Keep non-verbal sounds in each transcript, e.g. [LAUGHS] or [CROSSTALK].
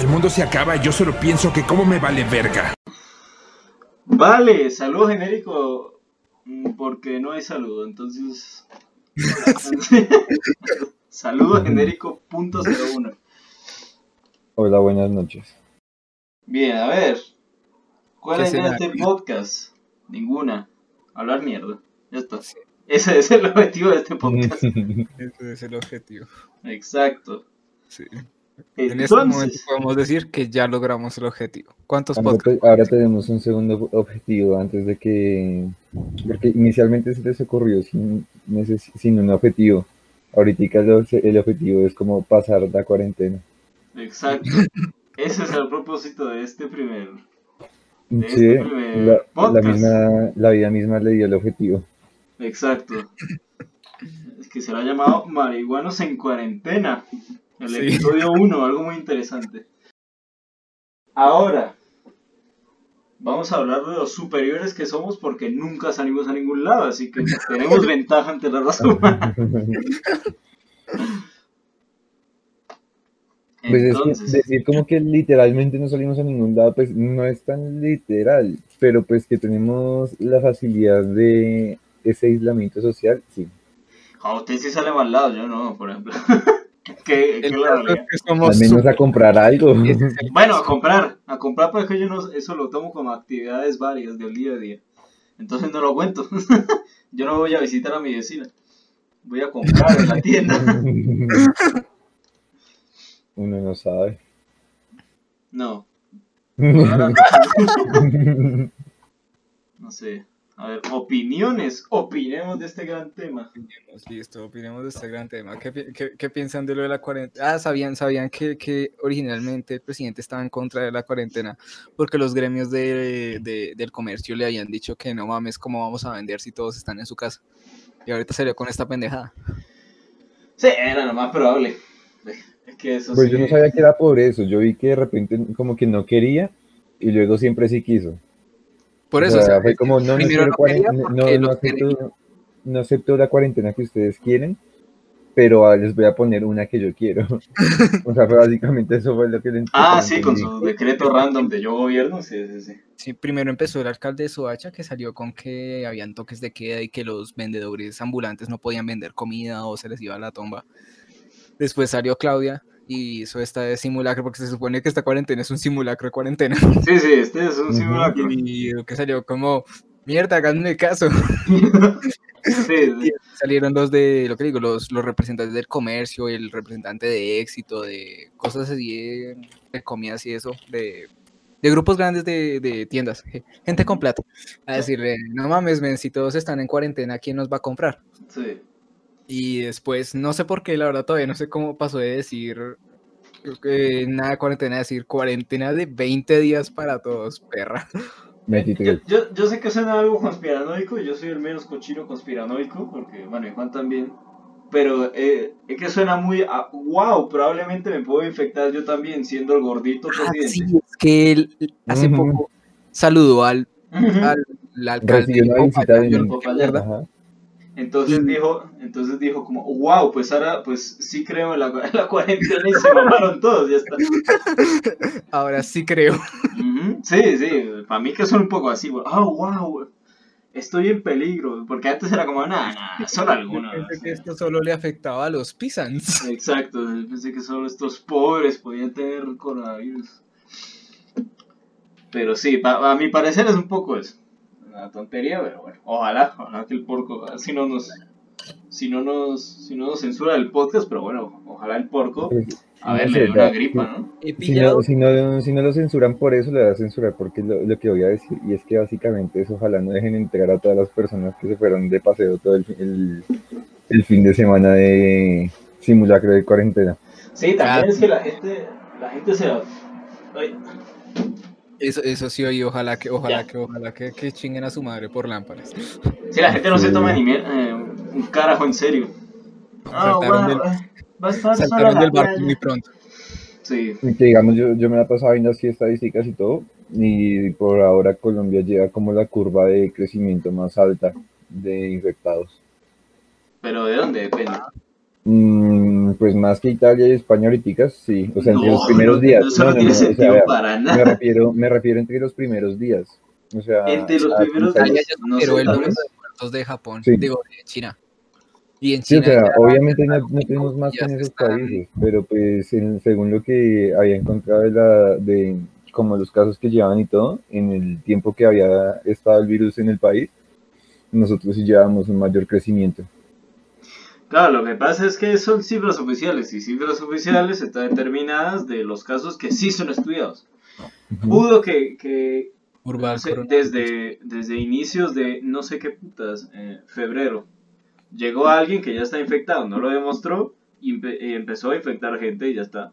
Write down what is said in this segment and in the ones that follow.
El mundo se acaba y yo solo pienso que cómo me vale verga. Vale, saludo genérico mm, porque no hay saludo, entonces... [LAUGHS] saludo genérico punto cero uno. Hola, buenas noches. Bien, a ver. ¿Cuál ¿Qué es este podcast? Ninguna. Hablar mierda. Ya está. Ese es el [LAUGHS] objetivo de este podcast. Ese es el objetivo. Exacto. Sí. En este momento podemos decir que ya logramos el objetivo. ¿Cuántos Ahora, podcasts? te- ahora tenemos un segundo objetivo antes de que... Porque inicialmente se les ocurrió sin, sin un objetivo. Ahorita el, obje- el objetivo es como pasar la cuarentena. exacto. [LAUGHS] Ese es el propósito de este primer. De Sí, este primer la, misma, la vida misma le dio el objetivo. Exacto. Es que será llamado Marihuanos en Cuarentena. El Sí. episodio 1, algo muy interesante. Ahora, vamos a hablar de los superiores que somos porque nunca salimos a ningún lado, así que [LAUGHS] tenemos ventaja ante la raza humana. Pues es que decir como que literalmente no salimos a ningún lado, pues no es tan literal, pero pues que tenemos la facilidad de ese aislamiento social, sí. a usted sí sale mal lado, yo no, por ejemplo. [LAUGHS] ¿Qué, qué El la realidad? es que somos Al menos a comprar algo. Bueno, a comprar, a comprar, pero es que yo no, eso lo tomo como actividades varias del día a día. Entonces no lo cuento. [LAUGHS] yo no voy a visitar a mi vecina. Voy a comprar en la tienda. [LAUGHS] Uno no sabe. No, [LAUGHS] no sé. A ver, opiniones. Opinemos de este gran tema. Opinemos, Listo, opinemos de este gran tema. ¿Qué, pi- qué- qué piensan de lo de la cuarentena? Ah, sabían, sabían que, que originalmente el presidente estaba en contra de la cuarentena porque los gremios de, de- del comercio le habían dicho que no mames, ¿cómo vamos a vender si todos están en su casa? Y ahorita salió con esta pendejada. Sí, era lo más probable. Es que eso Pues sí. yo no sabía que era por eso, yo vi que de repente como que no quería y luego siempre sí quiso. Por eso, o sea, sea, fue como, no, no, quiero no no, acepto, no acepto la cuarentena que ustedes quieren, pero ah, les voy a poner una que yo quiero. [LAUGHS] o sea, fue básicamente eso fue lo que le Ah, sí, con su decreto random de yo gobierno. Sí, sí, sí. Sí, primero empezó el alcalde de Soacha que salió con que habían toques de queda y que los vendedores ambulantes no podían vender comida o se les iba a la tomba. Después salió Claudia y hizo esta de simulacro porque se supone que esta cuarentena es un simulacro de cuarentena. Sí, sí, este es un simulacro. Y que salió como, mierda, háganme caso. [LAUGHS] Sí, sí. Salieron los de, lo que digo, los, los representantes del comercio, el representante de éxito, de cosas así, de, de comidas y eso, de, de grupos grandes de, de tiendas, gente con plata, a decirle, no mames, men, si todos están en cuarentena, ¿quién nos va a comprar? sí. Y después, no sé por qué, la verdad todavía no sé cómo pasó de decir, creo que nada cuarentena, decir cuarentena de 20 días para todos, perra. 23. Yo, yo, yo sé que suena algo conspiranoico, yo soy el menos cochino conspiranoico, porque, bueno, y Juan también. Pero eh, es que suena muy a, wow, probablemente me puedo infectar yo también siendo el gordito Ah, sí, es que él hace Ujú. poco saludó al, Ujú. al, al alcalde Entonces Y- dijo, entonces dijo como, wow, pues ahora, pues sí creo en la, en la cuarentena y se mamaron todos, ya está. [LAUGHS] Ahora sí creo. Sí, sí, para mí que son un poco así, oh, wow, estoy en peligro, porque antes era como, nada, nada, solo algunos. Pensé que esto solo le afectaba a los pisans. [LAUGHS] Exacto, pensé que solo estos pobres podían tener coronavirus. Pero sí, a mi parecer es un poco eso. Una tontería, pero bueno, ojalá, ojalá que el porco, si no nos, si no nos, si no nos censura el podcast, pero bueno, ojalá el porco, a ver, le dé una gripa, ¿no? Si no, si, no, si no lo censuran por eso, le va a censurar porque es lo, lo que voy a decir. Y es que básicamente es ojalá no dejen entrar a todas las personas que se fueron de paseo todo el, el, el fin de semana de simulacro de cuarentena. Sí, también Ah. es que la gente, la gente se la... Ay, Eso, eso sí, oí, ojalá que, ojalá Ya. que, ojalá que, que chinguen a su madre por lámparas. sí, la gente no se toma ni eh, un carajo en serio. Ah, Saltaron wow, del- Saltaron del barco muy pronto. Sí, Y que digamos, yo, yo me la pasaba viendo así estadísticas y todo, y por ahora Colombia llega como la curva de crecimiento más alta de infectados. pero ¿de dónde depende? Mm, pues más que Italia y España ahorita, sí. O sea, entre No, los primeros no, días. eso no tiene o sea, sentido vea, para me refiero, me refiero entre los primeros días. O sea, Entre los a- primeros días. ya no superó sé, el número de muertos de Japón, Sí. digo, de China. Y en Sí, o China sea, ya obviamente no, tenemos más que en esos están- países, pero pues en- según lo que había encontrado de, la, de como los casos que llevaban y todo, en el tiempo que había estado el virus en el país, nosotros sí llevábamos un mayor crecimiento. Claro, lo que pasa es que son cifras oficiales y cifras oficiales están determinadas de los casos que sí son estudiados. Pudo que, que Urbal desde, desde inicios de no sé qué putas, eh, febrero, llegó alguien que ya está infectado, no lo demostró y, empe- y empezó a infectar gente y ya está.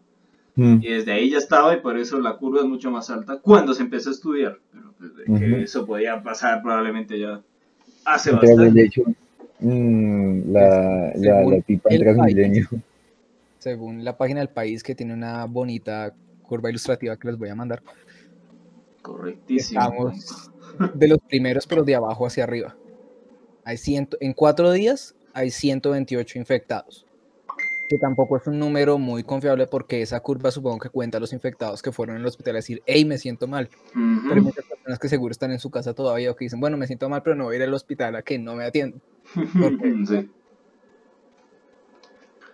Mm. Y desde ahí ya estaba y por eso la curva es mucho más alta cuando se empezó a estudiar. Pero pues, que eso podía pasar probablemente ya hace de bastante. hecho, mm, la, la, Según la en el Transmilenio, Según la página del país, que tiene una bonita curva ilustrativa que les voy a mandar, Correctísimo. estamos de los primeros, pero de abajo hacia arriba. Hay ciento, en cuatro días hay 128 infectados, que tampoco es un número muy confiable porque esa curva supongo que cuenta los infectados que fueron al hospital a decir, hey, me siento mal. Pero hay muchas personas que seguro están en su casa todavía o que dicen, bueno, me siento mal, pero no voy a ir al hospital a que no me atiendan. [LAUGHS] Sí.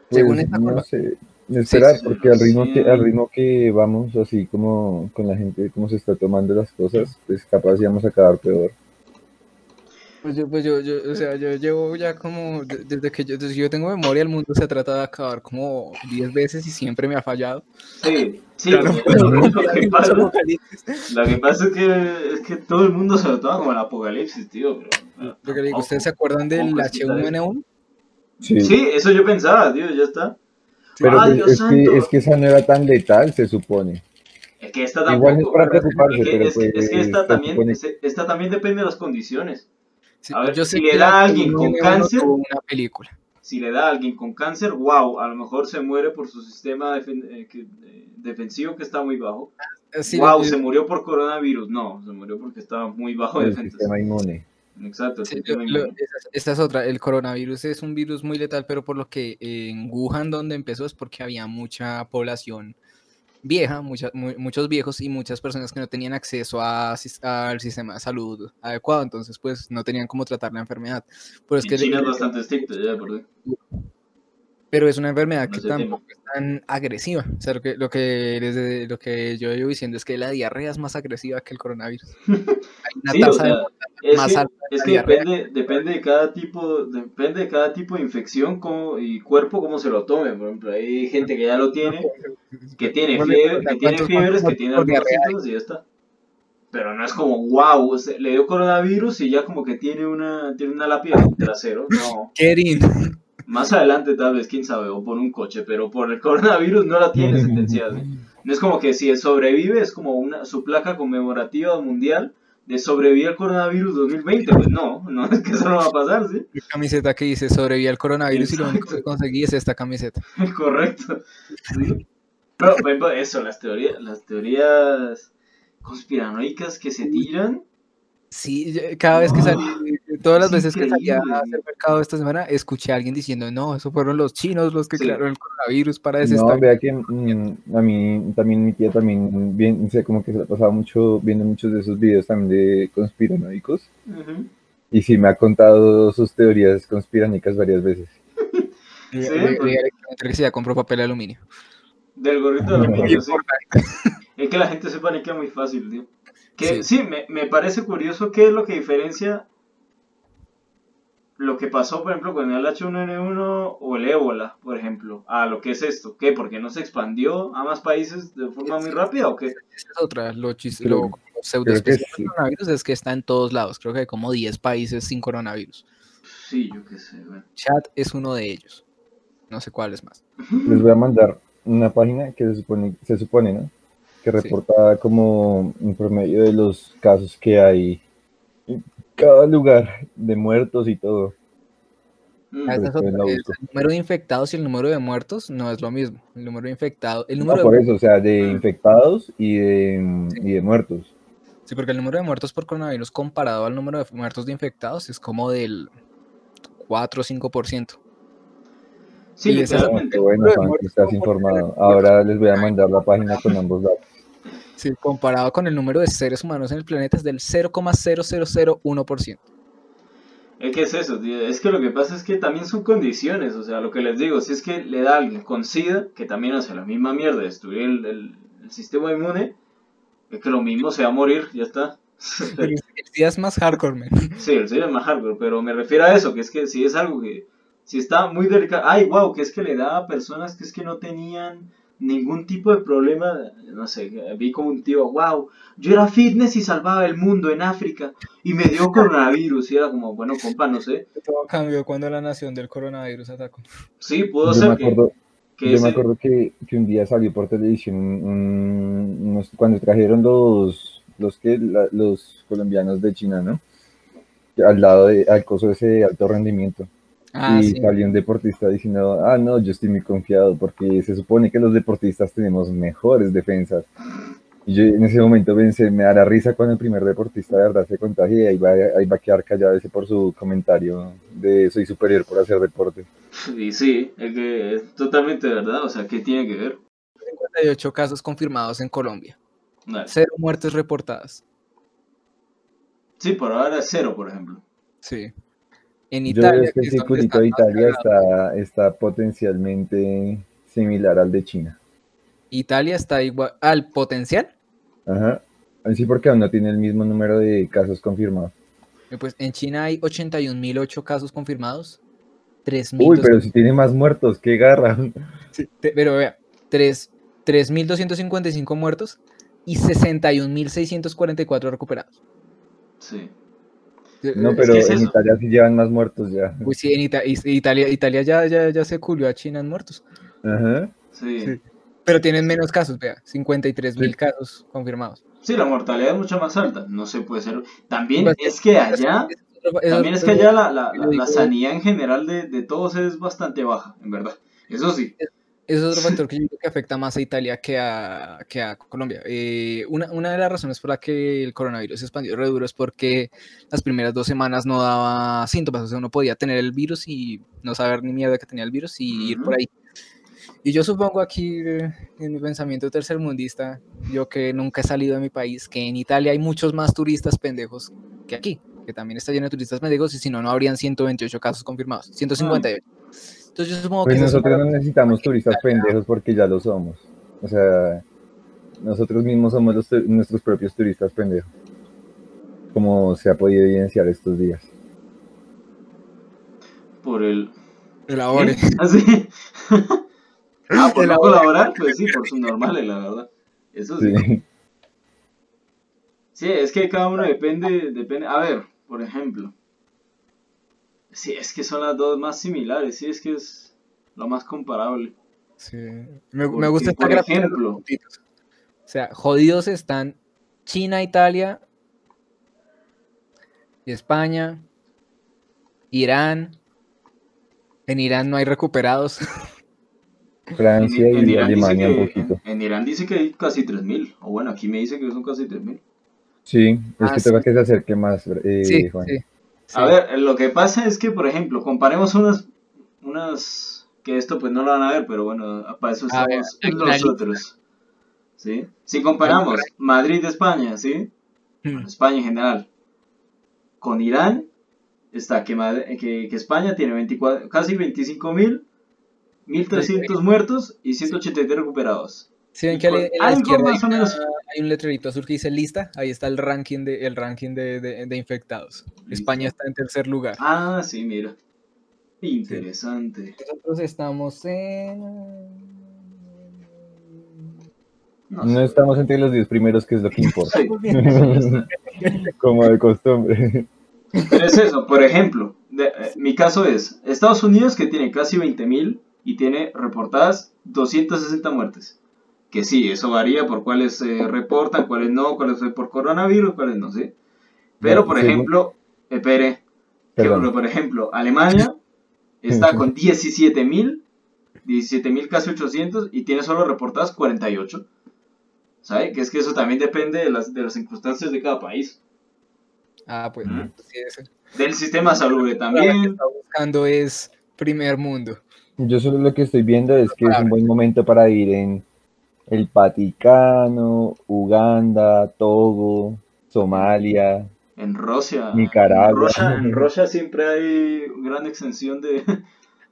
Según pues, esta no sé, esperar, sí, porque al ritmo, sí. que, al ritmo que vamos, así como con la gente, cómo se está tomando las cosas, pues capaz ya vamos a acabar peor. Pues yo, pues yo, yo, o sea, yo llevo ya como, de- desde que yo, desde que yo tengo memoria, el mundo se trata de acabar como 10 veces y siempre me ha fallado. Sí, sí, Claro. lo, lo que pasa, [LAUGHS] Apocalipsis. lo que pasa es que, es que todo el mundo se lo toma como el apocalipsis, tío. Pero, Lo que digo, ¿ustedes se acuerdan del tampoco es que tal- H1N1? Sí, Sí, eso yo pensaba, tío, ya está. pero pues, es, que, es que esa no era tan letal, se supone. Es que esta tampoco. Igual es para preocuparse, pero es que- es que pues, esta se también, esta también depende de las condiciones. Sí, A ver, yo sé si le da a alguien con H1N1 cáncer- tuvo una película. Si le da a alguien con cáncer, wow, a lo mejor se muere por su sistema defen- eh, que- eh, defensivo que está muy bajo. Eh, sí, wow, yo- se murió por coronavirus. No, se murió porque estaba muy bajo de El defensas. sistema inmune. Exacto, el Sí, sistema lo- lo- esta es otra. El coronavirus es un virus muy letal, pero por lo que en Wuhan, donde empezó, es porque había mucha población vieja, mucha- mu- muchos viejos y muchas personas que no tenían acceso a al sistema de salud adecuado, entonces pues no tenían cómo tratar la enfermedad. Pero es En que China es el- bastante estricto, ya, por. Pero es una enfermedad No que tampoco es tan agresiva. O sea, lo que, lo que, desde, lo que yo llevo diciendo es que la diarrea es más agresiva que el coronavirus. [LAUGHS] Hay una Sí, o tasa de sea, es más que, alta de es que depende, depende de cada tipo, depende de cada tipo de infección y cuerpo cómo se lo tome. Por ejemplo, hay gente que ya lo tiene, que tiene fiebre, sea, que tiene ¿cuántos- fiebres, que tiene algunos y ya está. Pero no es como, wow, le dio coronavirus y ya como que tiene una, tiene una lápida trasero. No. [LAUGHS] Kerin. Más adelante tal vez, quién sabe, o por un coche, pero por el coronavirus no la tiene sentenciada. ¿sí? [LAUGHS] No es como que si sobrevive, es como una su placa conmemorativa mundial de sobrevive al coronavirus 2020. Pues no, no [LAUGHS] es que eso no va a pasar, ¿sí? Mi camiseta que dice sobreviví al coronavirus y lo único que Exacto. conseguí es esta camiseta. [LAUGHS] Correcto. ¿sí? Pero, por eso, las teorías, las teorías conspiranoicas que se tiran. Sí, cada vez que salí, todas las es veces que salía a hacer mercado esta semana, escuché a alguien diciendo, no, eso fueron los chinos los que Sí. crearon el coronavirus para No, desestabilizar. vea que mm, a mí también mi tía también bien, sé como que se la pasaba mucho viendo muchos de esos videos también de conspiranoicos Ujú. y sí me ha contado sus teorías conspiranoicas varias veces. [LAUGHS] Sí, pues. electricidad compró papel de aluminio. Del gorrito de No. [LAUGHS] aluminio, sí. Es que la gente se paniquea muy fácil, tío. Que, Sí. sí, me, me parece curioso qué es lo que diferencia lo que pasó, por ejemplo, con el H1N1 o el ébola, por ejemplo, a lo que es esto. ¿Qué? ¿Porque no se expandió a más países de forma muy rápida o qué? Esa es otra, lo, chis- Creo- lo, pseudo sí. del coronavirus es que está en todos lados. Creo que hay como 10 países sin coronavirus. Sí, yo qué sé, güey. Chat es uno de ellos. No sé cuáles más. Les voy a mandar una página que se supone, se supone ¿no? Que Sí. reporta como un promedio de los casos que hay cada lugar de muertos y todo. Mm. Ah, es el, número de infectados y el número de muertos no es lo mismo. El número de infectados, el No, número por de, eso, o sea, de Mm. infectados y de, y de muertos. sí, porque el número de muertos por coronavirus comparado al número de muertos de infectados es como del 4 o 5%. Sí, Y esa- literalmente. Qué bueno, Juan, estás informado. Ahora les voy a mandar la página con ambos datos. Sí, comparado con el número de seres humanos en el planeta es del 0,0001%. Es que es eso, tío. Es que lo que pasa es que también son condiciones. O sea, lo que les digo, si es que le da a alguien con SIDA, que también hace la misma mierda, destruir el, el- el sistema inmune, es que lo mismo se va a morir, ya está. El día es más hardcore, man. Sí, el SIDA es más hardcore, pero me refiero a eso, que es que si es algo que, si está muy delicado, ay, wow, que es que le da a personas que es que no tenían ningún tipo de problema, no sé, vi como un tío, wow, yo era fitness y salvaba el mundo en África y me dio coronavirus y era como, bueno, compa, no sé, Todo cambió cuando la nación del coronavirus atacó. sí, pudo ser que, acuerdo, que yo me acuerdo que, que un día salió por televisión un- unos- cuando trajeron los, los, que, la- los colombianos de China, ¿no? Al lado de, al coso ese de alto rendimiento. Ah, y sí. salió un deportista diciendo, ah, no, yo estoy muy confiado porque se supone que los deportistas tenemos mejores defensas. Y yo en ese momento pensé, me dará risa cuando el primer deportista de verdad se contagie y ahí va, ahí va a quedar callado ese por su comentario de soy superior por hacer deporte. Y sí, es que es totalmente verdad, o sea, ¿qué tiene que ver? 58 casos confirmados en Colombia. Dale. Cero muertes reportadas. Sí, por ahora es cero, por ejemplo. Sí. En Yo veo Italia. es que que el circulito de Italia está, está potencialmente similar al de China. Italia está igual al potencial. Ajá. Sí, porque aún no tiene el mismo número de casos confirmados. Eh, Pues en China hay 81.008 casos confirmados. Uy, 3.200 pero si tiene más muertos, qué garra. Sí, te- pero vea, tres- 3.255 muertos y 61.644 recuperados. Sí. No, Es pero que es en eso. Italia sí llevan más muertos ya. Pues sí, en Ita- Italia, Italia ya, ya, ya se culió a China en muertos. Ajá. Sí. Sí. Pero tienen menos casos, vea, 53.000 Sí. casos confirmados. Sí, la mortalidad es mucho más alta. No se puede ser. También Pues, es que allá, también es que allá la, la, la- la sanidad en general de, de todos es bastante baja, en verdad. Eso sí. Ese es otro factor que yo [LAUGHS] creo que afecta más a Italia que a, que a Colombia. Eh, una, una de las razones por la que el coronavirus se expandió re duro es porque las primeras dos semanas no daba síntomas, o sea, uno podía tener el virus y no saber ni mierda que tenía el virus y ir por ahí. Y yo supongo aquí, en mi pensamiento tercermundista, yo que nunca he salido de mi país, que en Italia hay muchos más turistas pendejos que aquí, que también está lleno de turistas pendejos y si no, no habrían 128 casos confirmados, 158. Entonces yo supongo Pues que nosotros no necesitamos turistas pendejos porque ya lo somos. O sea, nosotros mismos somos los nuestros propios turistas pendejos. Como se ha podido evidenciar estos días. Por el. Elabore. ¿Qué? ¿Así? ah, por no Elabore. colaborar, pues sí, por sus normales, la verdad. Eso sí. Sí. Sí, es que cada uno depende, depende. A ver, por ejemplo. Sí, es que son las dos más similares, sí, es que es lo más comparable. Sí. Me, gusta esta por ejemplo-. O sea, jodidos están China, Italia, y España, Irán. En Irán no hay recuperados. [LAUGHS] Francia En- en y Alemania un que- poquito. En Irán dice que hay casi 3.000. O bueno, aquí me dice que son casi 3.000. Sí, es Ah, que sí. toca que se acerque más, eh, sí, Juan. sí, sí. A ver, lo que pasa es que, por ejemplo, comparemos unas, unas que esto pues no lo van a ver, pero bueno, para eso ver, estamos nosotros. ¿Sí? Si comparamos Madrid, España, ¿sí? Hmm. España en general, con Irán, está que, que España tiene 24, casi 25 mil, 1.300 muertos y 183 recuperados. Si ven que a la- con en la izquierda hay, una- un letrerito azul que dice lista, ahí está el ranking de, el ranking de, de- de infectados. España está en tercer lugar. Ah, sí, mira. Interesante. Nosotros estamos en... No No sé. estamos entre los 10 primeros, que es lo que [LAUGHS] importa. Sí. [LAUGHS] Como de costumbre. Pero es eso, por ejemplo, de- eh, mi caso es Estados Unidos que tiene casi 20.000 y tiene reportadas 260 muertes. Que sí, eso varía por cuáles se reportan, cuáles no, cuáles fue por coronavirus, cuáles no sé. Pero por según- ejemplo, espere, que, Perdón. por ejemplo, Alemania [LAUGHS] está con 17.000, 17.000 casi 800 y tiene solo reportadas 48. ¿Sabe? Que es que eso también depende de las, de las circunstancias de cada país. Ah, pues Mm. sí, eso. Del sistema salud La que también. está buscando es primer mundo. Yo solo lo que estoy viendo es que es un buen momento para ir en el Vaticano, Uganda, Togo, Somalia, En Rusia. Nicaragua. En Rusia, en Rusia siempre hay gran extensión de,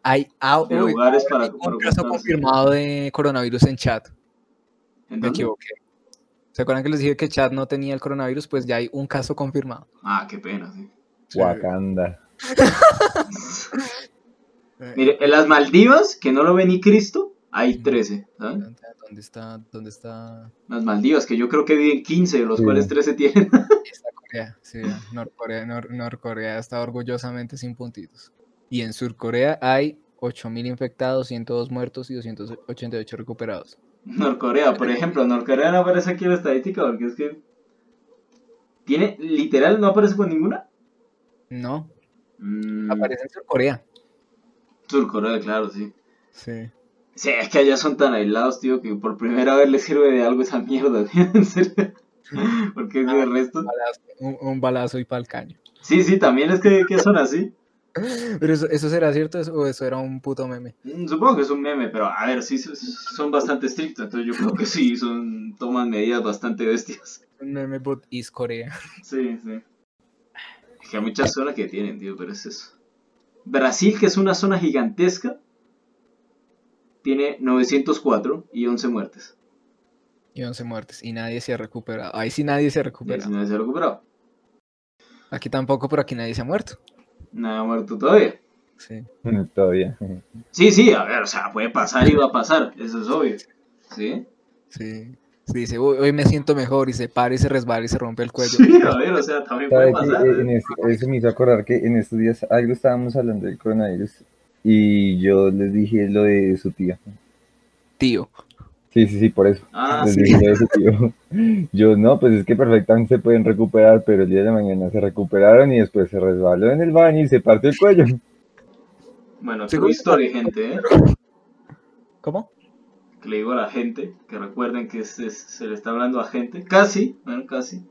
Hay ah, de uy, lugares para, hay para un caso confirmado de coronavirus en chat. ¿En Me equivoqué. ¿Se acuerdan que les dije que chat no tenía el coronavirus? Pues ya hay un caso confirmado. Ah, qué pena, sí. Wakanda. [LAUGHS] Mire, en las Maldivas, que no lo ve ni Cristo, hay 13, ¿saben? ¿Dónde está? ¿Dónde está? Las Maldivas, que yo creo que viven 15, de los Sí. cuales 13 tienen. [LAUGHS] Está Corea. Sí, Norcorea, Nor- Norcorea está orgullosamente sin puntitos. Y en Surcorea hay 8.000 infectados, 102 muertos y 288 recuperados. Norcorea, por ejemplo, Norcorea no aparece aquí en la estadística porque es que. ¿Tiene literal no aparece con ninguna? No, Mm, aparece en Surcorea. Surcorea, claro, sí. Sí. Sí, es que allá son tan aislados, tío, que por primera vez les sirve de algo esa mierda, [LAUGHS] tío, en serio. Porque Ah, el resto. Un balazo, un, un balazo y pa'l caño. Sí, sí, también es que, que son así. Pero eso, ¿eso será cierto eso- o eso era un puto meme? Mm, Supongo que es un meme, pero a ver, sí son bastante estrictos, entonces yo creo que sí, son toman medidas bastante bestias. Un meme but is Corea. Sí, sí. Es que hay muchas zonas que tienen, tío, pero es eso. Brasil, que es una zona gigantesca, tiene 904 y 11 muertes. Y 11 muertes. Y nadie se ha recuperado. Ahí sí nadie se ha recuperado. así nadie se ha recuperado. Aquí tampoco, pero aquí nadie se ha muerto. Nada ha muerto todavía. Sí. Todavía. Sí, sí, a ver, o sea, puede pasar y va a pasar, eso es obvio. ¿Sí? Sí. Sí, dice, "Uy, hoy me siento mejor y se para y se resbala y se rompe el cuello. Sí, a ver, o sea, también puede ¿Sabe que, pasar. eh, en eso me hizo acordar que en estos días algo estábamos hablando del coronavirus y yo les dije lo de su tía. Tío. Sí, sí, sí, por eso. Ah, Les sí. dije lo de su tío. [LAUGHS] Yo no, pues es que perfectamente se pueden recuperar, pero el día de la mañana se recuperaron y después se resbaló en el baño y se partió el cuello. Bueno, ¿cómo? story, gente, ¿eh? ¿Cómo? Que le digo a la gente, que recuerden que se, se le está hablando a gente, casi, bueno, casi,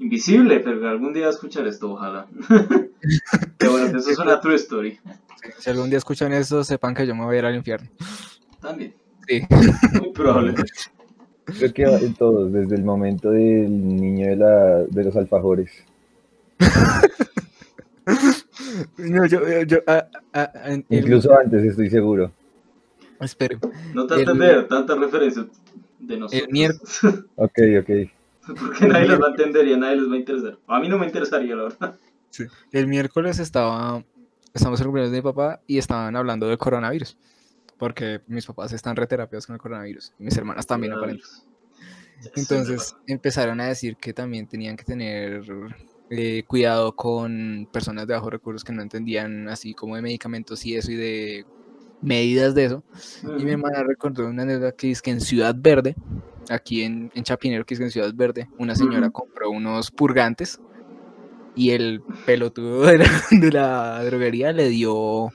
invisible, pero algún día escuchar esto, ojalá. [LAUGHS] Eso es una true story, Si algún día escuchan eso, sepan que yo me voy a ir al infierno. también, Sí. muy probable. Creo que va en todos, desde el momento del niño de, la, de los alfajores. [LAUGHS] No, yo, yo, yo, ah, ah, en- el- Incluso antes, estoy seguro. espere. No te El- entender tanta referencia de nosotros. miércoles- Ok, ok. [LAUGHS] Porque nadie les va a entender y a nadie les va a interesar. A mí no me interesaría, la verdad. El miércoles estaba, estamos en el cumpleaños de mi papá y estaban hablando del coronavirus. Porque mis papás están reterapiados con el coronavirus. Y mis hermanas también, aparentemente. Entonces empezaron a decir que también tenían que tener eh, cuidado con personas de bajos recursos que no entendían así como de medicamentos y eso y de medidas de eso. Y mi hermana recordó una anécdota que es que en Ciudad Verde, aquí en, en Chapinero, que es que en Ciudad Verde, una señora compró unos purgantes y el pelotudo de la, [LAUGHS] de la droguería le dio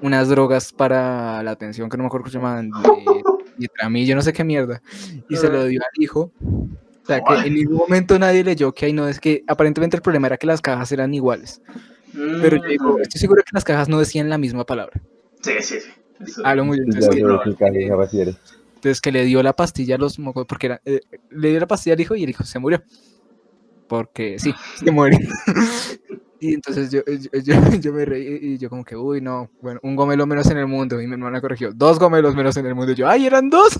unas drogas para la atención que no me acuerdo cómo se llamaban, de Ditramil, yo no sé qué mierda, y se lo dio al hijo. O sea, que en ningún momento nadie leyó que ahí no es que aparentemente el problema era que las cajas eran iguales. Pero yo digo, Mm, estoy seguro que las cajas no decían la misma palabra. Sí, sí, sí. Eso- A lo muy Ya entonces, que, entonces que le dio la pastilla a los mocos, porque era, eh, le dio la pastilla al hijo y el hijo se murió. Porque sí, [LAUGHS] se muere. [LAUGHS] y entonces yo, yo, yo- [LAUGHS] yo me reí y yo como que, uy, no, bueno, un gomelo menos en el mundo. Y mi hermana corrigió, dos gomelos menos en el mundo. Y yo, ay, eran dos.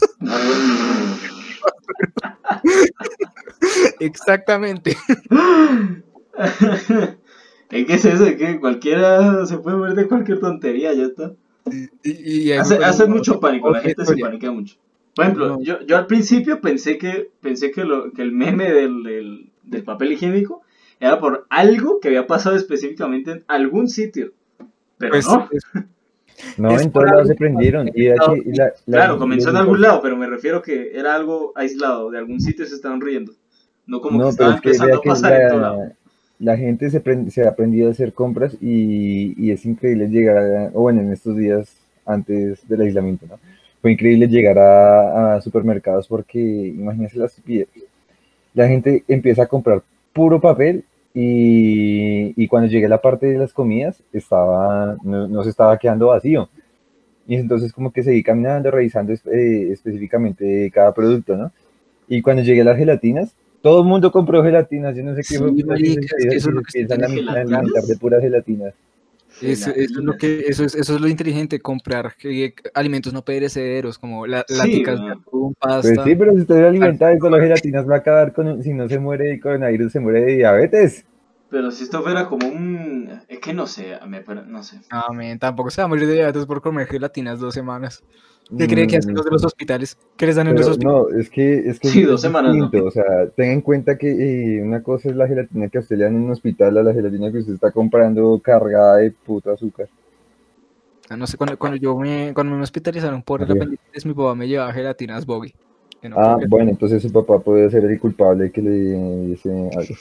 Exactamente. es que es eso, es que cualquiera se puede morir de cualquier tontería, ya está. Y, y- y ahí Hace, mucho pánico, la gente se paniquea mucho. Por ejemplo, No. yo, yo al principio pensé que pensé que, lo, que el meme del, del, del papel higiénico era por algo que había pasado específicamente en algún sitio. Pero Pues, no, es- [LAUGHS] No, Es en todos lados se prendieron. Y, y la- la- claro, comenzó en algún lado, pero me refiero que era algo aislado, de algún sitio se estaban riendo. No como que estaba pero es que, empezando a pasar en todo lado. la, la gente se, prend- se ha aprendido a hacer compras y, y es increíble llegar a, o bueno, en estos días antes del aislamiento, ¿no? Fue increíble llegar a, a supermercados porque, imagínense la estupidez, la gente empieza a comprar puro papel y Y, cuando llegué a la parte de las comidas, estaba, no, no se estaba quedando vacío. Y entonces como que seguí caminando, revisando eh, específicamente cada producto, ¿no? Y cuando llegué a las gelatinas, todo el mundo compró gelatinas, yo no sé qué Sí, fue es que eso es lo que de puras gelatinas. Eso, eso es lo que, eso es, eso es lo inteligente, comprar que- alimentos no perecederos, como la, Sí, laticas de atún, Pues pasta. sí, pero si usted se alimenta de solo gelatinas va a acabar con, un- si no se muere de coronavirus, se muere de diabetes. Pero si esto fuera como un... Es que no sé, me no sé. No, tampoco se va a morir de diabetes por comer gelatinas dos semanas. ¿Qué cree que hacen los de los hospitales? ¿Qué les dan en los hospitales? no, es que es que Sí, es dos semanas, ¿no? O sea, tenga en cuenta que eh, una cosa es la gelatina que a usted le dan en un hospital a la gelatina que usted está comprando cargada de puto azúcar. Ah, No sé, cuando, cuando yo me, cuando me hospitalizaron por el Ok. apendicitis, mi papá me llevaba gelatinas Boggy. Que no Ah, bueno, entonces su papá puede ser el culpable que le diese algo.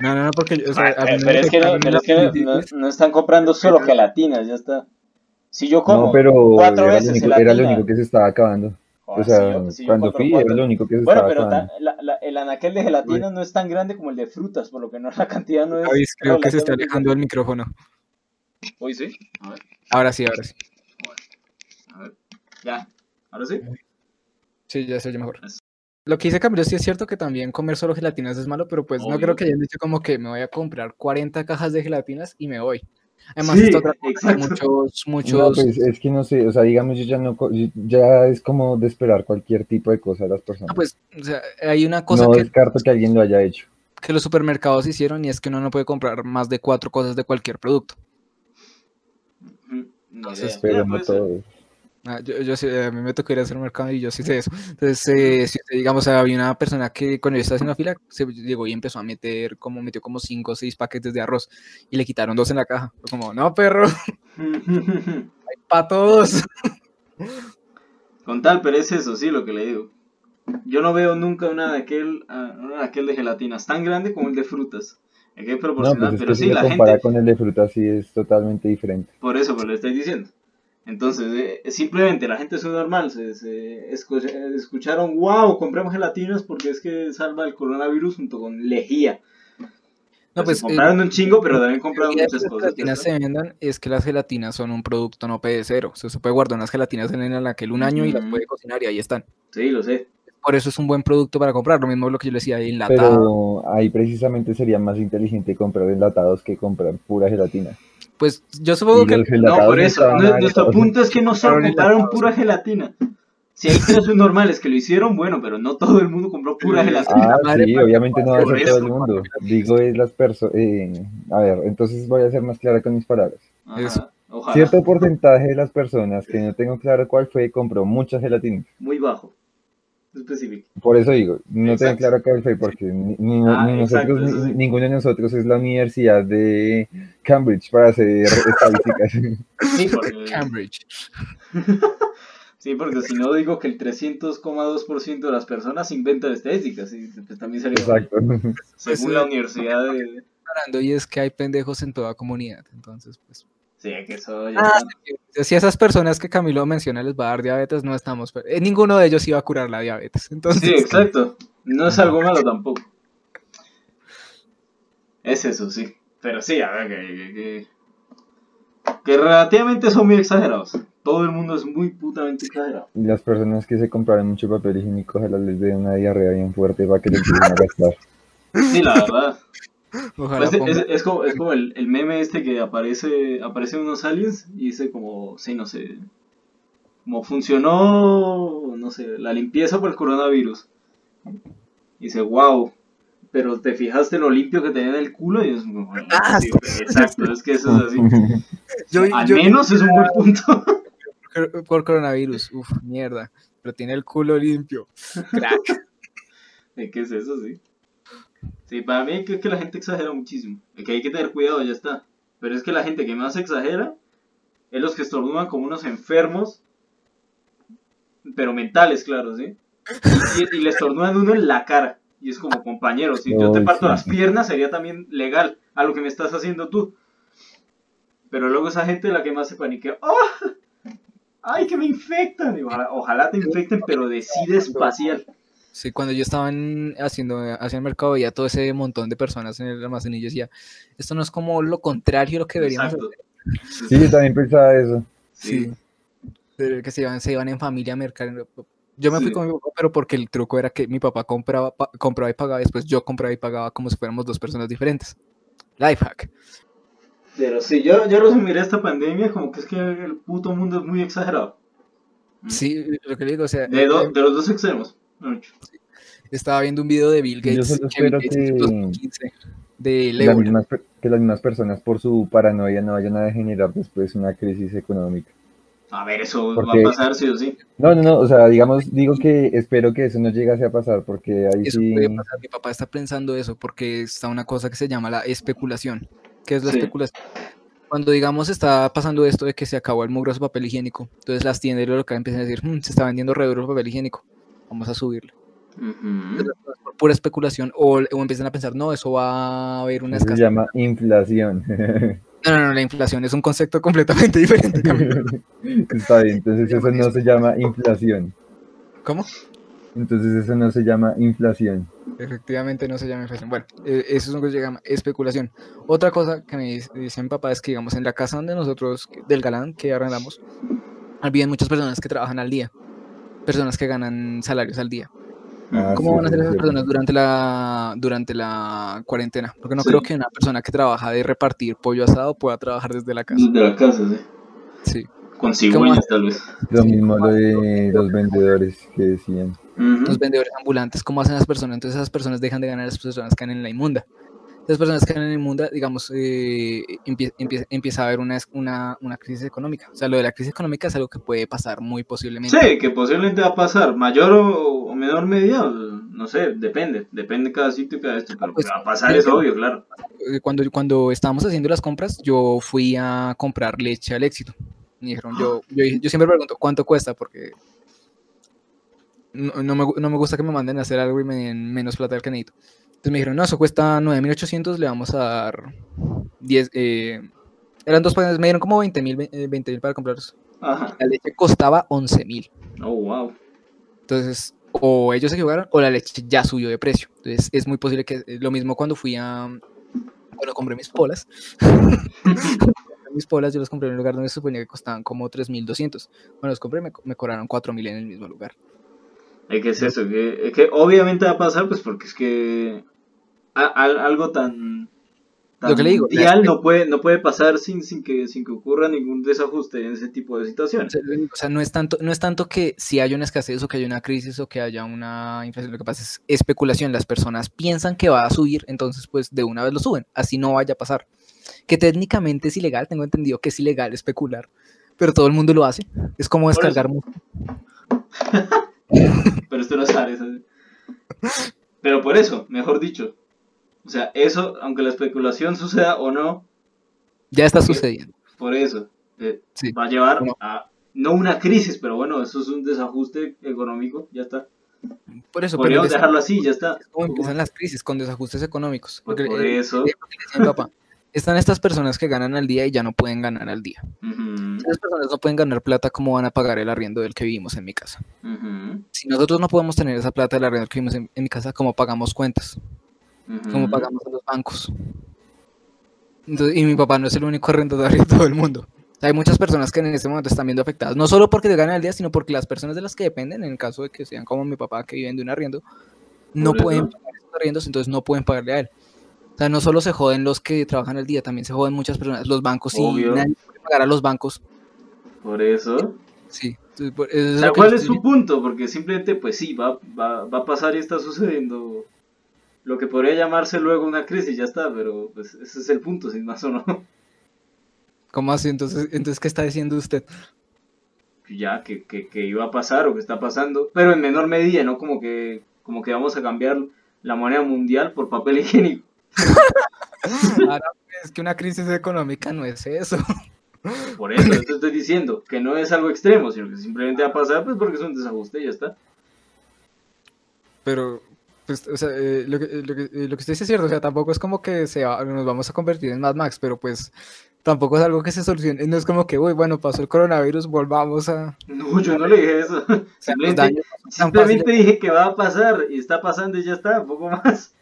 No, no, no, porque yo, o sea, Ah, pero es que, no, pero el es que no- están comprando solo gelatinas, ya está. Si yo como No, pero cuatro era lo, veces único, era lo único que se estaba acabando. Joder, O sea, cuando fui cuatro- era lo único que se Bueno, estaba pero acabando. ta- la- la- el anaquel de gelatina no es tan grande como el de frutas, por lo que no la cantidad no es... David, creo que se está alejando del micrófono. Hoy sí. A ver, Ahora sí, ahora sí. a ver. Ya. Ahora sí. Sí, ya se oye mejor. Eso. Lo que dice Camilo sí es cierto que también comer solo gelatinas es malo, pero pues no creo que hayan dicho como que me voy a comprar 40 cajas de gelatinas y me voy. Además, Sí, que exacto. muchos, No, muchos... pues es que no sé, o sea, digamos, yo ya no, ya es como de esperar cualquier tipo de cosa de las personas. No, pues, o sea, hay una cosa no que, descarto que alguien lo haya hecho. que los supermercados hicieron y es que uno no puede comprar más de cuatro cosas de cualquier producto. Ni Entonces. Pero no puede ser. Ah, yo, yo sí, a mí me tocó ir a hacer mercado y yo sí sé eso. Entonces, eh, si usted, digamos, había una persona que cuando yo estaba haciendo la fila, se llegó y empezó a meter, como metió como cinco o seis paquetes de arroz y le quitaron dos en la caja. Fue como, no, perro, [LAUGHS] [LAUGHS] para todos. Con tal, pero es eso, sí, lo que le digo. Yo no veo nunca una de aquel, ah, una de aquel de gelatinas tan grande como el de frutas. Hay que No, proporcionar, pues es pero que sí, si se la compara gente, con el de fruta, sí es totalmente diferente. por eso, pues le estoy diciendo. Entonces, eh, simplemente la gente es normal, se, se escu- escucharon, wow, compremos gelatinas porque es que salva el coronavirus junto con lejía. No, Pues, pues, se eh, compraron un chingo, pero también compraron muchas las cosas. gelatinas ¿ya se vendan es que las gelatinas son un producto no perecero. O sea, se puede guardar unas gelatinas en el anaquel un año y las puede cocinar y ahí están. está? Sí, lo sé. Por eso es un buen producto para comprar. Lo mismo lo que yo le decía, enlatado. Pero ahí precisamente sería más inteligente comprar enlatados que comprar pura gelatina. Pues yo supongo que No, por eso, nuestro punto es que no solo Compraron compraron enlatados. pura gelatina. Si hay precios normales que lo hicieron, bueno, pero no todo el mundo compró pura gelatina. Ah, madre sí, para- obviamente no va a ser todo el mundo. Digo, es las personas. a ver, entonces voy a ser más clara con mis palabras. Ajá, Eso. Ojalá. Cierto porcentaje de las personas que no tengo claro cuál fue, compró muchas gelatinas. Muy bajo. Específico. Por eso digo, no tengo claro cuál fue, porque ni, ni- Ah, ni exacto, nosotros, ni- sí. ninguno de nosotros es la Universidad de Cambridge para hacer [LAUGHS] estadísticas. Sí, porque, Cambridge. [LAUGHS] sí, porque si no digo que el 300,2% de las personas inventan estadísticas. Y pues también sería Exacto. [LAUGHS] según la universidad de... Y es que hay pendejos en toda comunidad. Entonces, pues. Sí, que eso ya Ah, está. Si a esas personas que Camilo menciona les va a dar diabetes, no estamos. eh, ninguno de ellos iba a curar la diabetes. [LAUGHS] Entonces, Sí, exacto. No es algo malo tampoco. Es eso, sí. Pero sí, a ver, que, que, que, que relativamente son muy exagerados. Todo el mundo es muy putamente exagerado. Y las personas que se compraron mucho papel higiénico, ojalá les dé una diarrea bien fuerte para que le empiecen a gastar. Sí, la verdad. Ojalá Pues es, ponga- es- es como, es como el, el meme este que aparece aparecen unos aliens y dice como, sí, no sé, como funcionó, no sé, la limpieza por el coronavirus. Y dice, wow, pero te fijaste lo limpio que tenía en el culo y es como, "Bueno, Ah, sí, exacto, es que eso es así. [LAUGHS] Yo- Al yo- menos es un buen punto. [LAUGHS] Por coronavirus. Uf, mierda. Pero tiene el culo limpio. Crack. ¿De ¿Qué es eso? Sí. Sí, para mí es que la gente exagera muchísimo. Es que hay que tener cuidado, ya está. Pero es que la gente que más exagera es los que estornudan como unos enfermos, pero mentales, claro, ¿sí? Y, y le estornudan uno en la cara. Y es como, compañero, si yo te parto las piernas sería también legal a lo que me estás haciendo tú. Pero luego esa gente es la que más se paniquea. ¡Oh! ¡Ay, que me infectan! Ojalá te infecten, pero de sida espacial. Sí, cuando yo estaba en- haciendo hacia el mercado veía todo ese montón de personas en el almacén y yo decía, esto no es como lo contrario a lo que deberíamos Exacto. hacer. Sí, yo también pensaba eso. Sí. Sí. Que se iban, se iban en familia a mercar. Yo me fui Sí. con mi papá, pero porque el truco era que mi papá compraba, pa- compraba y pagaba, y después yo compraba y pagaba como si fuéramos dos personas diferentes. Life hack. Pero sí, yo, yo resumiré esta pandemia como que es que el puto mundo es muy exagerado. Sí, lo que le digo, o sea, De, do- eh, de los dos extremos. Estaba viendo un video de Bill Yo Gates, solo que que- 2015, de Las mismas que las mismas personas por su paranoia no vayan a generar después una crisis económica. A ver, eso Porque- va a pasar sí o sí. No, no, no, o sea, digamos, digo que espero que eso no llegase a pasar, porque ahí Eso sí, puede pasar. Mi papá está pensando eso porque está una cosa que se llama la especulación. ¿Qué es la Sí. especulación? Cuando digamos está pasando esto de que se acabó el mugroso papel higiénico, entonces las tiendas y lo local empiezan a decir, "Mm, se está vendiendo re duro el papel higiénico, vamos a subirlo. Por pura especulación o, o empiezan a pensar, no, eso va a haber una eso se escasez. llama inflación. [LAUGHS] No, no, no, la inflación es un concepto completamente [LAUGHS] diferente. [LAUGHS] Está bien, entonces eso no se llama inflación. ¿Cómo? Entonces eso no se llama inflación. Efectivamente no se llama inflación. Bueno, eh, eso es lo que se llama especulación. Otra cosa que me dice, dice mi papá es que, digamos, en la casa donde nosotros, del galán que arrendamos, habían muchas personas que trabajan al día. Personas que ganan salarios al día. Ah, ¿Cómo sí, van a ser es esas personas durante la, durante la cuarentena? Porque no Sí. creo que una persona que trabaja de repartir pollo asado pueda trabajar desde la casa. Desde la casa, sí. Sí. Con cigüeñas, tal vez. Lo mismo lo de los vendedores que decían. Los vendedores ambulantes, ¿cómo hacen las personas? Entonces esas personas dejan de ganar, las personas quedan en la inmunda. Las personas que quedan en la inmunda, digamos, eh, empie- empie- empieza a haber una, una, una crisis económica. O sea, lo de la crisis económica es algo que puede pasar muy posiblemente. Sí, que posiblemente va a pasar. Mayor o, o menor medida, no sé, depende. Depende de cada sitio y cada esto. Pero pues, que va a pasar es obvio, claro. Eh, Cuando, cuando estábamos haciendo las compras, yo fui a comprar leche al éxito. Me dijeron, yo, [GASPS] yo, siempre pregunto, ¿cuánto cuesta? Porque no, no me, no me gusta que me manden a hacer algo y me den menos plata del que necesito. Entonces me dijeron, no, eso cuesta 9.800, le vamos a dar 10, eh, eran dos páginas, me dieron como 20.000 eh, 20.000 para comprarlos. Ajá. La leche costaba 11.000. Oh, wow. Entonces, o ellos se equivocaron o la leche ya subió de precio. Entonces, es muy posible que eh, lo mismo cuando fui a. Bueno, compré mis polas. [LAUGHS] mis polas yo las compré en un lugar donde se suponía que costaban como 3.200. Bueno, los compré y me, me cobraron 4.000 en el mismo lugar. Es que es eso, que, es que obviamente va a pasar, pues porque es que a- al- algo tan, tan Lo que le digo, mundial no puede, no puede pasar sin, sin, que, sin que ocurra ningún desajuste en ese tipo de situaciones. o sea, no es tanto, no es tanto que si haya una escasez o que haya una crisis o que haya una inflación, lo que pasa es especulación. Las personas piensan que va a subir, entonces pues de una vez lo suben, así no vaya a pasar. Que técnicamente es ilegal, tengo entendido que es ilegal especular, pero todo el mundo lo hace. Es como descargar [LAUGHS] música. Pero esto no sale. ¿sabes? Pero por eso, mejor dicho. O sea, eso, aunque la especulación suceda o no, Ya está sucediendo. por eso eh, Sí. va a llevar No. a no una crisis, pero bueno, eso es un desajuste económico, ya está. Por eso, Podríamos dejarlo así, ya está. es como empiezan las crisis con desajustes económicos. Pues Porque, por eh, eso. eh, están estas personas que ganan al día y ya no pueden ganar al día. Ujú, Si las personas no pueden ganar plata, ¿cómo van a pagar el arriendo del que vivimos en mi casa? ujú, Si nosotros no podemos tener esa plata del arriendo que vivimos en, en mi casa, ¿cómo pagamos cuentas? ujú. ¿Cómo pagamos a los bancos? Entonces, y mi papá no es el único arrendatario de todo el mundo. O sea, hay muchas personas que en este momento están viendo afectadas, no solo porque ganan al día, sino porque las personas de las que dependen, en el caso de que sean como mi papá que viven de un arriendo, no pueden pagar esos arriendos, entonces no pueden pagarle a él. O sea, no solo se joden los que trabajan al día, también se joden muchas personas. Los bancos, Obvio. nadie puede pagar a los bancos, Por eso. sí. Entonces, por- eso es O sea, lo que ¿cuál es su punto? Porque simplemente, pues sí, va, va, va a pasar y está sucediendo lo que podría llamarse luego una crisis, ya está, pero pues ese es el punto, sin más o no. ¿Cómo así? Entonces, entonces, ¿qué está diciendo usted? Ya, que, que, que iba a pasar o que está pasando, pero en menor medida, no como que, como que vamos a cambiar la moneda mundial por papel [LAUGHS] higiénico. Ahora, es que una crisis económica no es eso. Por eso, esto estoy diciendo, que no es algo extremo, sino que simplemente va a pasar, pues porque es un desajuste y ya está. Pero, pues, o sea, eh, lo, que, eh, lo, que, eh, lo que usted dice es cierto, o sea, tampoco es como que se va- nos vamos a convertir en Mad Max, pero pues tampoco es algo que se solucione, no es como que, uy, bueno, pasó el coronavirus, volvamos a... [LAUGHS] No, yo no le dije eso. o sea, los Simplemente, daños simplemente dije que va a pasar y está pasando y ya está, poco más.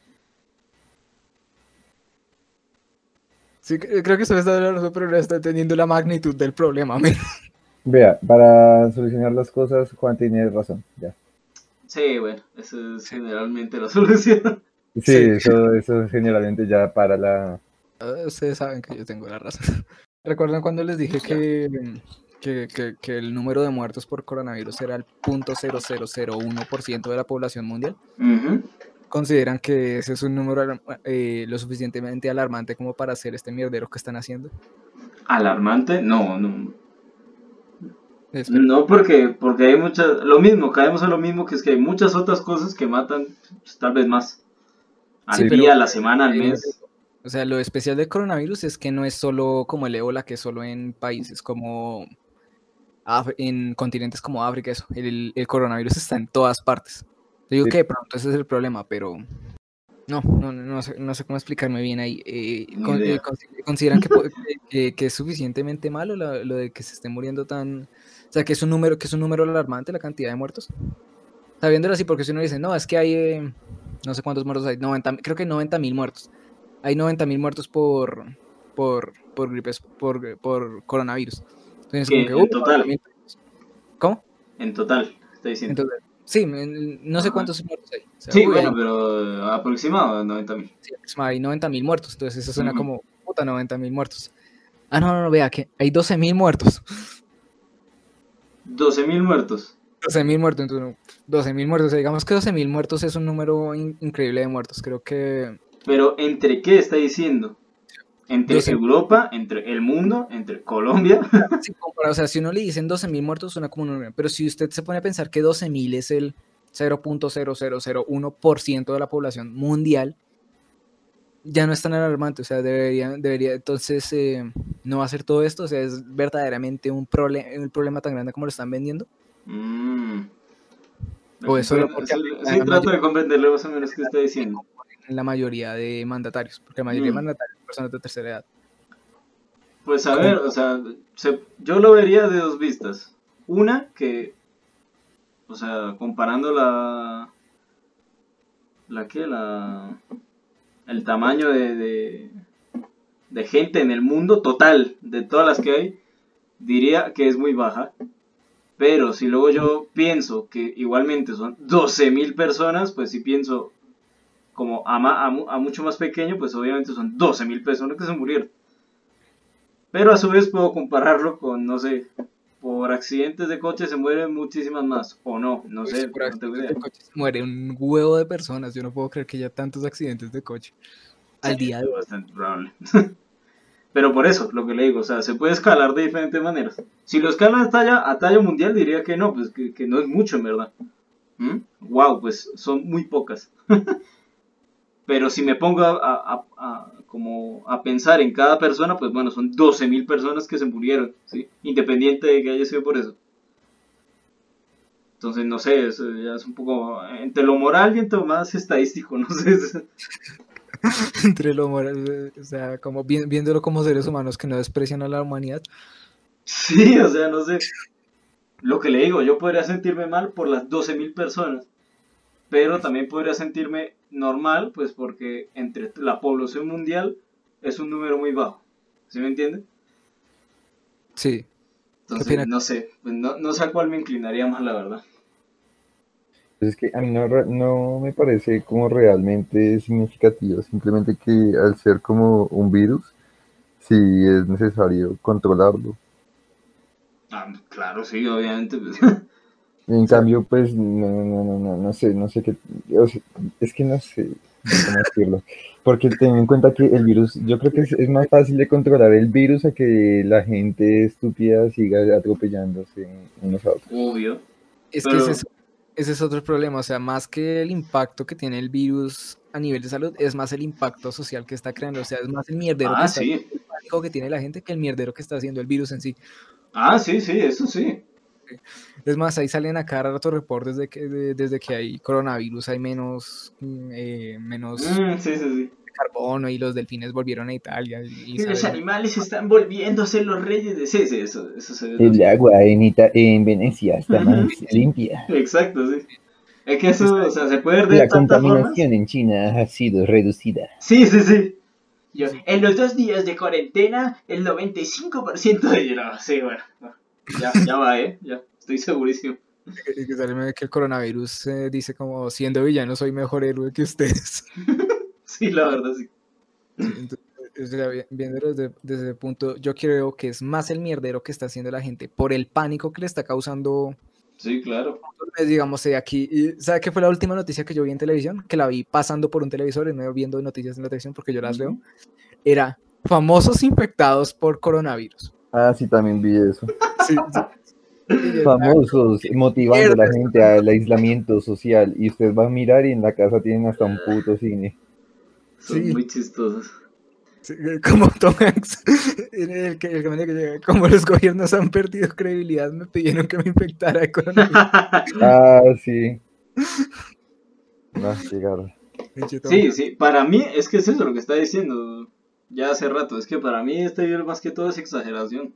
Sí, cre- creo que usted está dando la razón, pero no está entendiendo la magnitud del problema, men. Vea, para solucionar las cosas, Juan tiene razón, ya. Sí, bueno, eso es generalmente la [LAUGHS] solución. Sí, Sí. Eso, eso generalmente ya para la... Ah, Ustedes saben que yo tengo la razón. [LAUGHS] ¿Recuerdan cuando les dije que, que, que, que el número de muertos por coronavirus era el 0.0001% de la población mundial? Ujú. ¿Consideran que ese es un número eh, lo suficientemente alarmante como para hacer este mierdero que están haciendo? ¿Alarmante? No, no. Espera, No, porque, porque hay muchas, lo mismo, caemos en lo mismo, que es que hay muchas otras cosas que matan, pues, tal vez más. Al Sí, día, pero- a la semana, al eh, mes. O sea, lo especial del coronavirus es que no es solo como el ébola, que es solo en países como Af- en continentes como África, eso. El, el coronavirus está en todas partes. Digo Sí. que de pronto ese es el problema, pero no, no, no sé, no sé cómo explicarme bien ahí. Eh, con- eh, consi- ¿Consideran que, que- es suficientemente malo la- lo de que se esté muriendo tan... O sea, que es un número, que es un número alarmante la cantidad de muertos? Sabiéndolo así, porque si uno dice, no, es que hay, eh, no sé cuántos muertos hay, 90, creo que 90 mil muertos. Hay 90 mil muertos por, por, por gripes, por, por coronavirus. Entonces, ¿Qué? como que, ¿En total? 90.000 muertos. ¿Cómo? En total, está diciendo. Entonces, sí, no sé cuántos muertos hay. O sea, sí, uy, bueno, hay- pero aproximado, 90 mil. sí, hay 90 mil muertos. Entonces, eso suena Ujú. como, puta, 90 mil muertos. Ah, no, no, no, vea que hay 12 mil muertos. 12 mil muertos. 12 mil muertos, entonces, 12 mil muertos. O sea, digamos que 12 mil muertos es un número in- increíble de muertos. Creo que Pero ¿entre qué está diciendo? ¿Entre 12. Europa, entre el mundo, entre Colombia? [LAUGHS] Sí, o sea, si uno le dicen 12.000 muertos, suena como un. Pero si usted se pone a pensar que 12.000 es el 0.0001% de la población mundial, ya no es tan alarmante. O sea, debería, debería entonces eh, no hacer todo esto. O sea, es verdaderamente un, prole- un problema tan grande como lo están vendiendo. Mm. O es solo Sí, sí, trato de comprenderle más o menos qué está diciendo. En la mayoría de mandatarios, porque la mayoría Mm. de mandatarios son personas de tercera edad. Pues a ver, o sea, se- yo lo vería de dos vistas. Una, que, o sea, comparando la, la que, la, el tamaño de, de, de gente en el mundo total, de todas las que hay, diría que es muy baja. Pero si luego yo pienso que igualmente son 12.000 personas, pues si pienso como a, ma- a mu- a mucho más pequeño, pues obviamente son 12.000 personas que se murieron. Pero a su vez puedo compararlo con, no sé, por accidentes de coche se mueren muchísimas más, o no, no Uy, sé, por no tengo accidentes idea. de coche se muere un huevo de personas. Yo no puedo creer que haya tantos accidentes de coche al Sí, día de hoy. bastante probable. [LAUGHS] Pero por eso, lo que le digo, o sea, se puede escalar de diferentes maneras. Si lo escalan a talla, a talla mundial, diría que no, pues que, que no es mucho en verdad. Wow, pues son muy pocas. [LAUGHS] Pero si me pongo a, a- a- como a pensar en cada persona, pues bueno, son 12.000 personas que se murieron, ¿sí? Independiente de que haya sido por eso. Entonces, no sé, eso ya es un poco entre lo moral y entre lo más estadístico, no sé. [LAUGHS] entre lo moral, o sea, como vi- viéndolo como seres humanos que no desprecian a la humanidad. Sí, o sea, no sé. Lo que le digo, yo podría sentirme mal por las 12.000 personas, pero también podría sentirme normal, pues porque entre la población mundial es un número muy bajo. ¿Sí me entiende? Sí. Entonces, no sé, pues no, no sé a cuál me inclinaría más, la verdad. Pues es que a mí no, re- no me parece como realmente significativo, simplemente que al ser como un virus, sí es necesario controlarlo. Ah, claro, sí, obviamente. pues. [LAUGHS] En cambio, pues no, no, no, no, no sé, no sé qué, o sea, es que no sé cómo decirlo, porque ten en cuenta que el virus, yo creo que es, es más fácil de controlar el virus a que la gente estúpida siga atropellándose unos a otros. Obvio. Es Pero- que ese es, ese es otro problema, o sea, más que el impacto que tiene el virus a nivel de salud, es más el impacto social que está creando, o sea, es más el mierdero que Ah, está sí. el pánico que tiene la gente que el mierdero que está haciendo el virus en sí. Ah, sí, sí, eso sí. Es más, ahí salen a cada rato reportes de que de- desde que hay coronavirus hay menos, mm, eh, menos Mm, sí, sí, sí. carbono y los delfines volvieron a Italia. Y, y Y los animales están volviendo a ser los reyes de... Sí, sí, eso, eso se ve. El agua en, Ita- en Venecia está más limpia. Exacto, sí. Es que eso, o sea, se puede ver de La tantas formas. contaminación en China ha sido reducida. Sí, sí, sí. Yo, en los dos días de cuarentena, el 95% de... No, sí, bueno. Ya, ya va, ¿eh? Ya, estoy segurísimo. que, que sale que el coronavirus eh, dice como siendo villano soy mejor héroe que ustedes. [LAUGHS] Sí, la verdad, sí. Entonces, viéndolo desde, desde ese punto, yo creo que es más el mierdero que está haciendo la gente por el pánico que le está causando Sí, claro. pues, digamos, eh, aquí, y, ¿sabe qué fue la última noticia que yo vi en televisión? Que la vi pasando por un televisor y no viendo noticias en la televisión porque yo las leo. Era famosos infectados por coronavirus. Ah, sí, también vi eso. [LAUGHS] Sí, sí. Famosos, motivando a la gente al aislamiento social. Y usted va a mirar y en la casa tienen hasta un puto cine. Son Sí. muy chistosos. sí, eh, como Tom Hanks, [LAUGHS] en el que, el que me dice que llega, como los gobiernos han perdido credibilidad, me pidieron que me infectara coronavirus. [LAUGHS] Ah, sí. No, Sí, Hanks. sí, para mí es que es eso lo que está diciendo ya hace rato, es que para mí este virus más que todo es exageración.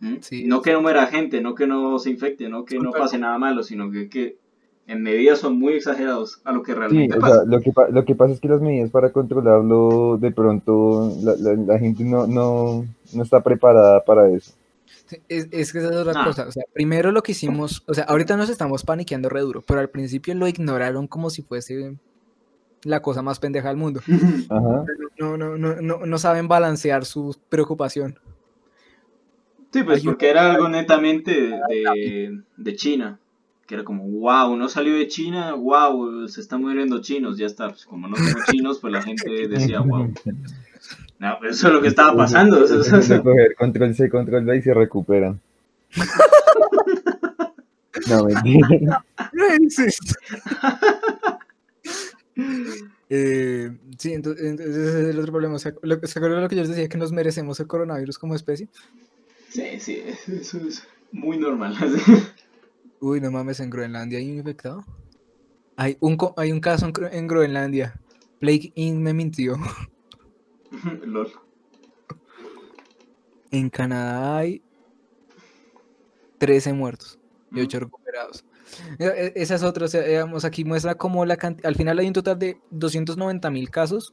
¿Mm? Sí. No que no muera gente, no que no se infecte, no que no pase nada malo, sino que, que en medidas son muy exagerados a lo que Sí, realmente o pasa. sea, lo que, pa- lo que pasa es que las medidas para controlarlo, de pronto, la, la, la gente no, no, no está preparada para eso. Sí, Es, es que esa es otra Ah. cosa. O sea, primero lo que hicimos, o sea, ahorita nos estamos paniqueando re duro, pero al principio lo ignoraron como si fuese la cosa más pendeja del mundo. [LAUGHS] Ajá. No, no, no, no, no saben balancear su preocupación. Sí, pues Hay un- porque era algo netamente de, de China. Que era como, wow, no salió de China, wow, se están muriendo chinos, ya está. Pues como no somos [LAUGHS] chinos, pues la gente [LAUGHS] decía, wow. No, pero eso es lo que estaba pasando. control C, control V y se recuperan. No, mentira. Eh, sí, entonces, entonces ese es el otro problema. O sea, lo, ¿se acuerdan lo que yo les decía que nos merecemos el coronavirus como especie? Sí, sí, eso es muy normal. [LAUGHS] Uy, no mames, en Groenlandia hay un infectado. Hay un, hay un caso en, Gro- en Groenlandia. Plague Inc. me mintió. [LAUGHS] Lol. En Canadá hay 13 muertos y 8 recuperados. E- e- Esa es otra, o sea, digamos, aquí muestra como la cantidad, al final hay un total de 290 mil casos,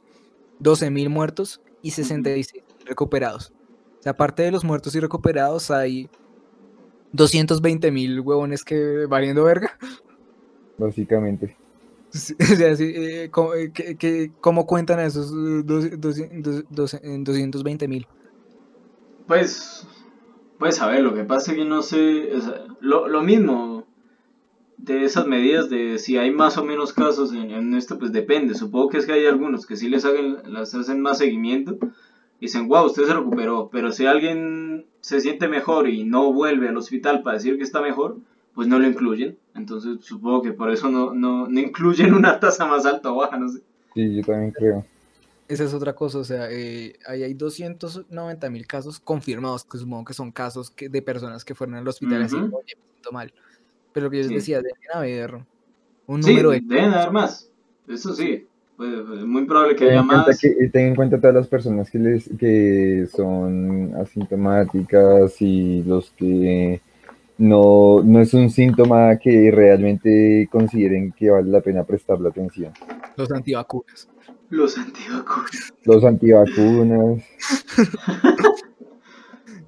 12 mil muertos y 66 recuperados. O sea, aparte de los muertos y recuperados, hay 220 mil huevones que valiendo verga. Básicamente. Sí, [LAUGHS] o sea, sí, eh, ¿cómo, eh, que- que- cómo cuentan a esos eh, dos- dos- dos- dos- en 220 mil? Pues, pues a ver, lo que pasa es que no sé, o sea, lo, lo mismo de esas medidas de si hay más o menos casos en, en esto, pues depende. Supongo que es que hay algunos que sí les hagan, las hacen más seguimiento y dicen, wow, usted se recuperó, pero si alguien se siente mejor y no vuelve al hospital para decir que está mejor, pues no lo incluyen. Entonces supongo que por eso no, no, no incluyen una tasa más alta o baja, no sé. Sí, yo también creo. Esa es otra cosa, o sea, eh, ahí hay 290 mil casos confirmados, que supongo que son casos que, de personas que fueron al hospital así, oye, me siento mal. Pero lo que yo les Sí. decía, deben haber un Sí, número de... deben haber más. Eso sí, pues, es muy probable que Ten haya en, cuenta más. que, ten en cuenta todas las personas que, les, que son asintomáticas y los que no, no es un síntoma que realmente consideren que vale la pena prestarle atención. los antivacunas. Los antivacunas. Los antivacunas, [LAUGHS]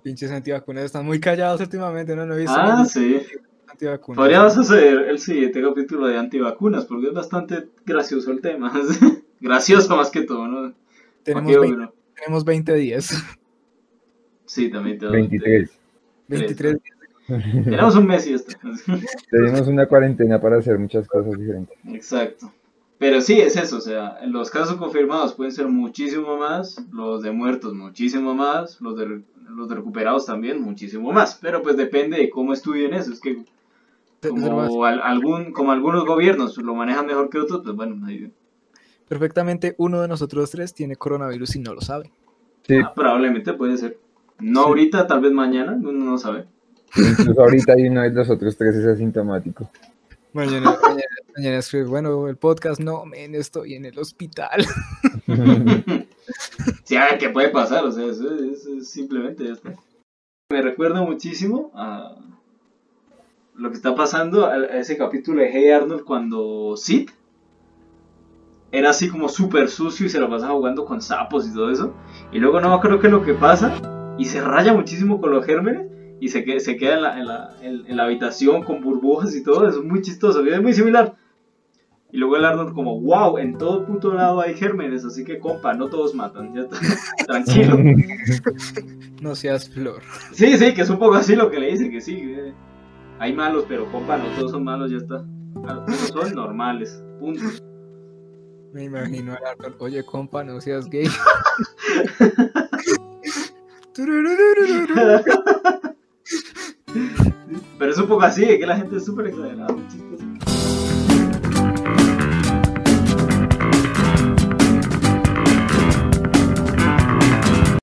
Pinches antivacunas están muy callados últimamente, ¿no? No he visto Ah, sí. Antivacunas. Podríamos hacer el siguiente capítulo de antivacunas, porque es bastante gracioso el tema. [LAUGHS] gracioso más que todo, ¿no? Tenemos, Ok, 20, bueno. tenemos 20 días. Sí, también te doy- 23. 23 días. Tenemos un mes y esto. Tenemos una cuarentena para hacer muchas cosas diferentes. Exacto. Pero sí, es eso, o sea, los casos confirmados pueden ser muchísimo más, los de muertos muchísimo más, los de, los de recuperados también muchísimo más, pero pues depende de cómo estudien eso, es que como, al- algún, como algunos gobiernos lo manejan mejor que otros, pues bueno, ahí- Perfectamente uno de nosotros tres tiene coronavirus y no lo sabe. Sí, ah, probablemente puede ser. No Sí. ahorita, tal vez mañana, uno no sabe. Incluso ahorita hay uno de los otros tres es asintomático. Mañana, [LAUGHS] mañana, mañana escribe, bueno, el podcast, no, men, estoy en el hospital. [LAUGHS] Sí, a ver qué puede pasar, o sea, eso, es- eso es simplemente esto. Me recuerda muchísimo a lo que está pasando a, ese capítulo de Hey Arnold cuando Sid era así como súper sucio y se lo pasaba jugando con sapos y todo eso. Y luego no creo que lo que pasa y se raya muchísimo con los gérmenes y se, se queda en la, en, la, en- en la habitación con burbujas y todo. Eso es muy chistoso, es muy similar. Y luego el Arnold como, wow, en todo puto lado hay gérmenes, así que compa, no todos matan, ya está, [LAUGHS] tranquilo. [LAUGHS] No seas flor. Sí, sí, que es un poco así lo que le dice, que sí, eh, hay malos, pero compa, no todos son malos, ya está. Algunos son normales, punto. Me imagino al Arnold, oye, compa, no seas gay. [LAUGHS] [LAUGHS] Pero es un poco así, es que la gente es súper exagerada.